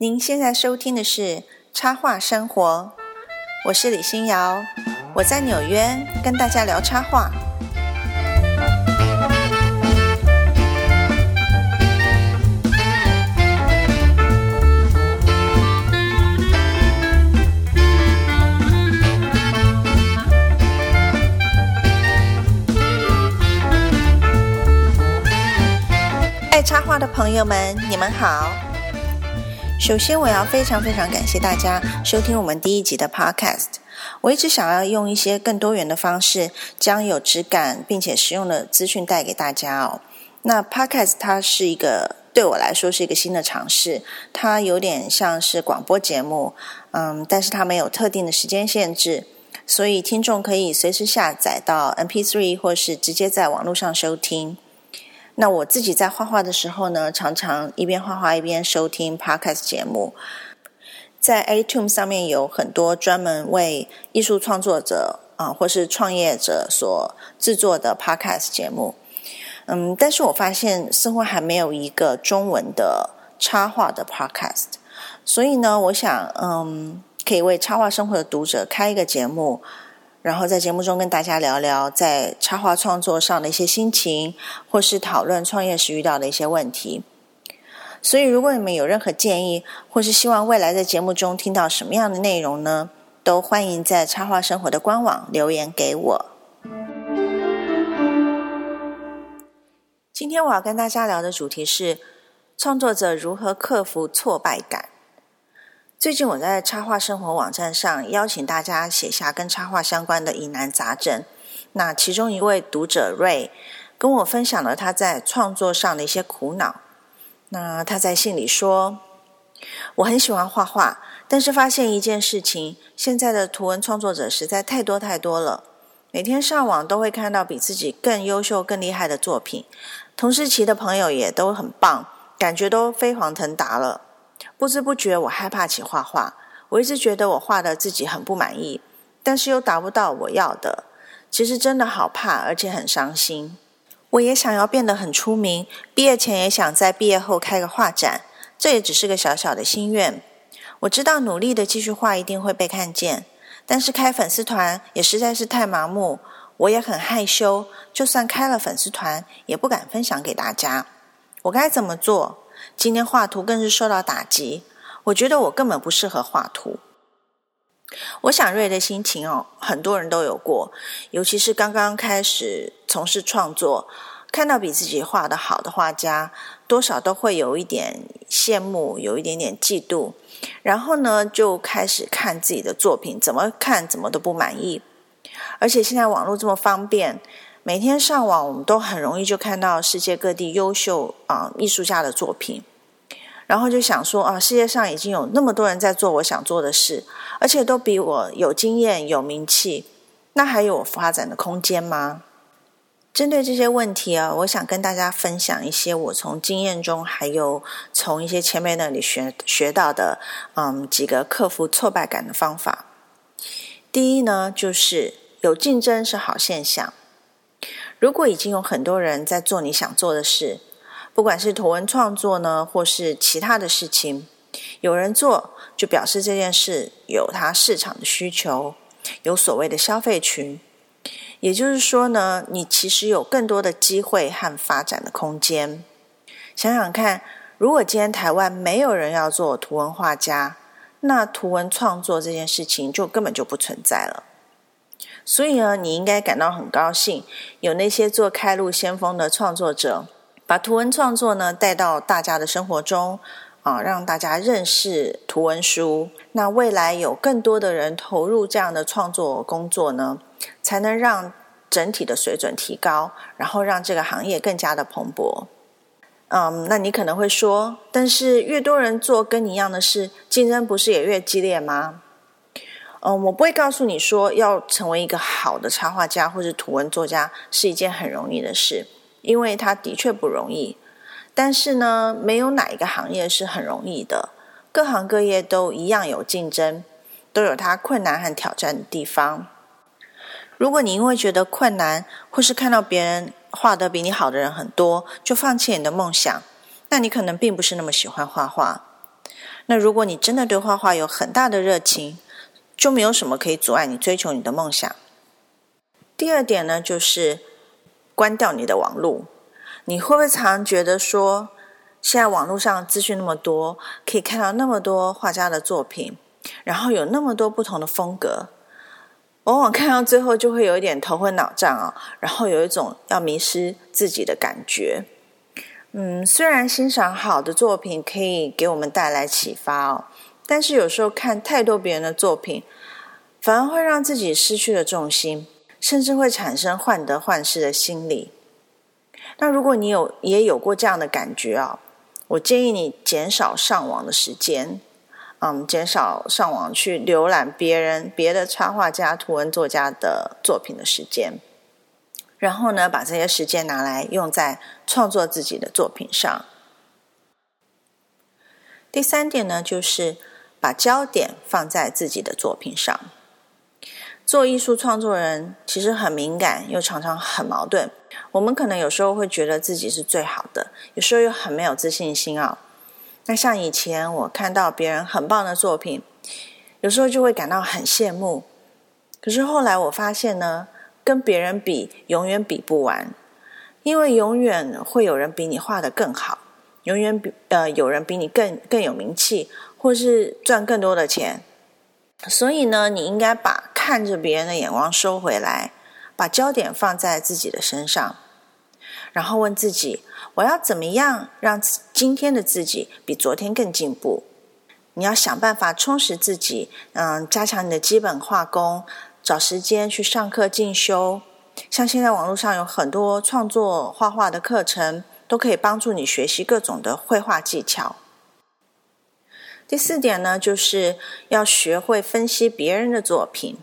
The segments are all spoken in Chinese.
您现在收听的是《插画生活》，我是李欣瑶，我在纽约跟大家聊插画。爱插画的朋友们，你们好。首先，我要非常非常感谢大家收听我们第一集的 Podcast。我一直想要用一些更多元的方式，将有质感并且实用的资讯带给大家哦。那 Podcast 它是一个对我来说是一个新的尝试，它有点像是广播节目，嗯，但是它没有特定的时间限制，所以听众可以随时下载到 MP3 或是直接在网络上收听。那我自己在画画的时候呢，常常一边画画一边收听 podcast 节目。在 iTunes 上面有很多专门为艺术创作者啊，或是创业者所制作的 podcast 节目。嗯，但是我发现似乎还没有一个中文的插画的 podcast。所以呢，我想，嗯，可以为插画生活的读者开一个节目。然后在节目中跟大家聊聊在插画创作上的一些心情，或是讨论创业时遇到的一些问题。所以，如果你们有任何建议，或是希望未来在节目中听到什么样的内容呢？都欢迎在插画生活的官网留言给我。今天我要跟大家聊的主题是创作者如何克服挫败感。最近我在插画生活网站上邀请大家写下跟插画相关的疑难杂症。那其中一位读者瑞跟我分享了他在创作上的一些苦恼。那他在信里说：“我很喜欢画画，但是发现一件事情，现在的图文创作者实在太多太多了。每天上网都会看到比自己更优秀、更厉害的作品，同时期的朋友也都很棒，感觉都飞黄腾达了。”不知不觉，我害怕起画画。我一直觉得我画的自己很不满意，但是又达不到我要的。其实真的好怕，而且很伤心。我也想要变得很出名，毕业前也想在毕业后开个画展，这也只是个小小的心愿。我知道努力的继续画一定会被看见，但是开粉丝团也实在是太盲目。我也很害羞，就算开了粉丝团，也不敢分享给大家。我该怎么做？今天画图更是受到打击，我觉得我根本不适合画图。我想瑞的心情哦，很多人都有过，尤其是刚刚开始从事创作，看到比自己画的好的画家，多少都会有一点羡慕，有一点点嫉妒，然后呢，就开始看自己的作品，怎么看怎么都不满意。而且现在网络这么方便。每天上网，我们都很容易就看到世界各地优秀啊艺术家的作品，然后就想说啊，世界上已经有那么多人在做我想做的事，而且都比我有经验、有名气，那还有我发展的空间吗？针对这些问题啊，我想跟大家分享一些我从经验中，还有从一些前辈那里学学到的，嗯，几个克服挫败感的方法。第一呢，就是有竞争是好现象。如果已经有很多人在做你想做的事，不管是图文创作呢，或是其他的事情，有人做，就表示这件事有它市场的需求，有所谓的消费群。也就是说呢，你其实有更多的机会和发展的空间。想想看，如果今天台湾没有人要做图文画家，那图文创作这件事情就根本就不存在了。所以呢，你应该感到很高兴，有那些做开路先锋的创作者，把图文创作呢带到大家的生活中，啊，让大家认识图文书。那未来有更多的人投入这样的创作工作呢，才能让整体的水准提高，然后让这个行业更加的蓬勃。嗯，那你可能会说，但是越多人做跟你一样的事，竞争不是也越激烈吗？嗯，我不会告诉你说要成为一个好的插画家或者图文作家是一件很容易的事，因为它的确不容易。但是呢，没有哪一个行业是很容易的，各行各业都一样有竞争，都有它困难和挑战的地方。如果你因为觉得困难，或是看到别人画的比你好的人很多，就放弃你的梦想，那你可能并不是那么喜欢画画。那如果你真的对画画有很大的热情，就没有什么可以阻碍你追求你的梦想。第二点呢，就是关掉你的网络。你会不会常觉得说，现在网络上资讯那么多，可以看到那么多画家的作品，然后有那么多不同的风格，往往看到最后就会有一点头昏脑胀哦，然后有一种要迷失自己的感觉。嗯，虽然欣赏好的作品可以给我们带来启发哦。但是有时候看太多别人的作品，反而会让自己失去了重心，甚至会产生患得患失的心理。那如果你有也有过这样的感觉啊，我建议你减少上网的时间，嗯，减少上网去浏览别人别的插画家、图文作家的作品的时间，然后呢，把这些时间拿来用在创作自己的作品上。第三点呢，就是。把焦点放在自己的作品上。做艺术创作人其实很敏感，又常常很矛盾。我们可能有时候会觉得自己是最好的，有时候又很没有自信心啊。那像以前我看到别人很棒的作品，有时候就会感到很羡慕。可是后来我发现呢，跟别人比永远比不完，因为永远会有人比你画的更好，永远比呃有人比你更更有名气。或是赚更多的钱，所以呢，你应该把看着别人的眼光收回来，把焦点放在自己的身上，然后问自己：我要怎么样让今天的自己比昨天更进步？你要想办法充实自己，嗯，加强你的基本画功，找时间去上课进修。像现在网络上有很多创作画画的课程，都可以帮助你学习各种的绘画技巧。第四点呢，就是要学会分析别人的作品。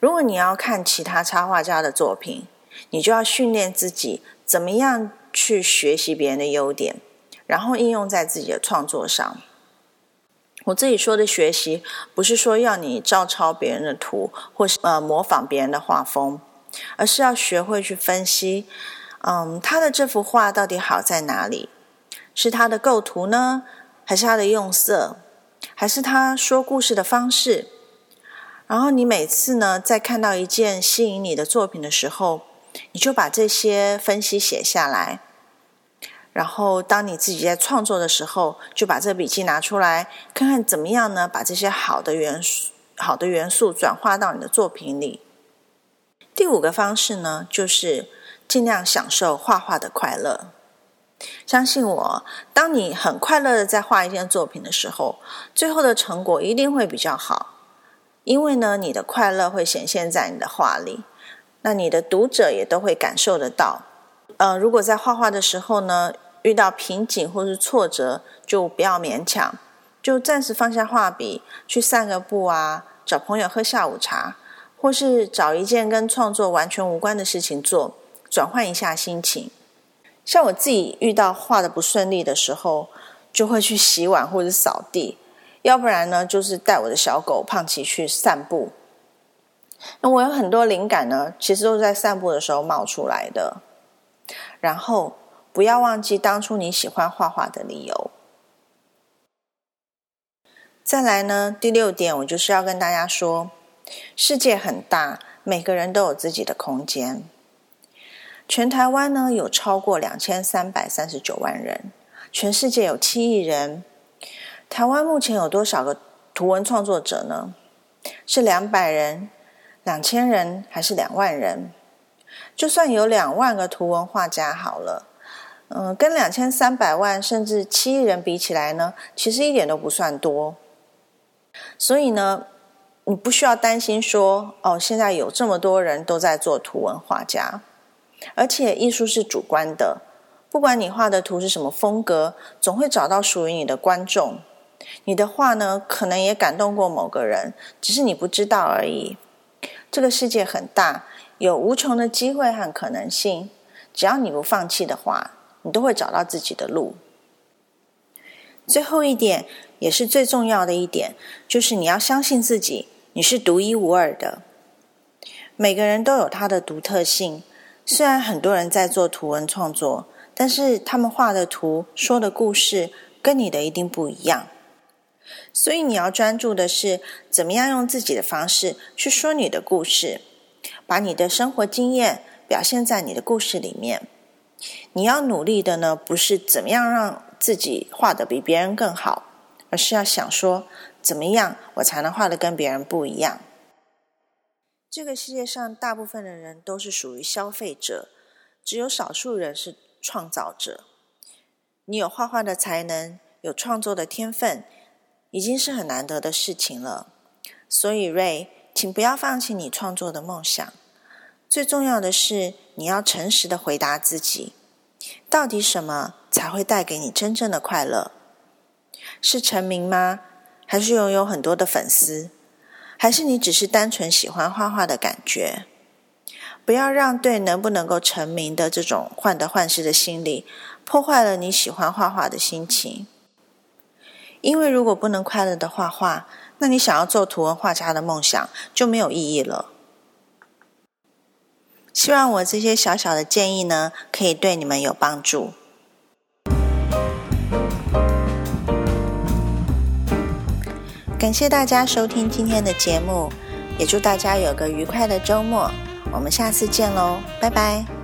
如果你要看其他插画家的作品，你就要训练自己怎么样去学习别人的优点，然后应用在自己的创作上。我自己说的学习，不是说要你照抄别人的图，或是呃模仿别人的画风，而是要学会去分析，嗯，他的这幅画到底好在哪里？是他的构图呢？还是他的用色，还是他说故事的方式。然后你每次呢，在看到一件吸引你的作品的时候，你就把这些分析写下来。然后当你自己在创作的时候，就把这笔记拿出来，看看怎么样呢？把这些好的元素、好的元素转化到你的作品里。第五个方式呢，就是尽量享受画画的快乐。相信我，当你很快乐的在画一件作品的时候，最后的成果一定会比较好。因为呢，你的快乐会显现在你的画里，那你的读者也都会感受得到。呃，如果在画画的时候呢，遇到瓶颈或是挫折，就不要勉强，就暂时放下画笔，去散个步啊，找朋友喝下午茶，或是找一件跟创作完全无关的事情做，转换一下心情。像我自己遇到画的不顺利的时候，就会去洗碗或者扫地，要不然呢，就是带我的小狗胖奇去散步。那我有很多灵感呢，其实都是在散步的时候冒出来的。然后不要忘记当初你喜欢画画的理由。再来呢，第六点，我就是要跟大家说，世界很大，每个人都有自己的空间。全台湾呢有超过两千三百三十九万人，全世界有七亿人。台湾目前有多少个图文创作者呢？是两百人、两千人还是两万人？就算有两万个图文画家好了，嗯，跟两千三百万甚至七亿人比起来呢，其实一点都不算多。所以呢，你不需要担心说，哦，现在有这么多人都在做图文画家。而且艺术是主观的，不管你画的图是什么风格，总会找到属于你的观众。你的画呢，可能也感动过某个人，只是你不知道而已。这个世界很大，有无穷的机会和可能性。只要你不放弃的话，你都会找到自己的路。最后一点，也是最重要的一点，就是你要相信自己，你是独一无二的。每个人都有他的独特性。虽然很多人在做图文创作，但是他们画的图、说的故事跟你的一定不一样。所以你要专注的是怎么样用自己的方式去说你的故事，把你的生活经验表现在你的故事里面。你要努力的呢，不是怎么样让自己画的比别人更好，而是要想说怎么样我才能画的跟别人不一样。这个世界上大部分的人都是属于消费者，只有少数人是创造者。你有画画的才能，有创作的天分。已经是很难得的事情了，所以瑞，请不要放弃你创作的梦想。最重要的是，你要诚实的回答自己：到底什么才会带给你真正的快乐？是成名吗？还是拥有很多的粉丝？还是你只是单纯喜欢画画的感觉？不要让对能不能够成名的这种患得患失的心理，破坏了你喜欢画画的心情。因为如果不能快乐的画画，那你想要做图文画家的梦想就没有意义了。希望我这些小小的建议呢，可以对你们有帮助。感谢大家收听今天的节目，也祝大家有个愉快的周末。我们下次见喽，拜拜。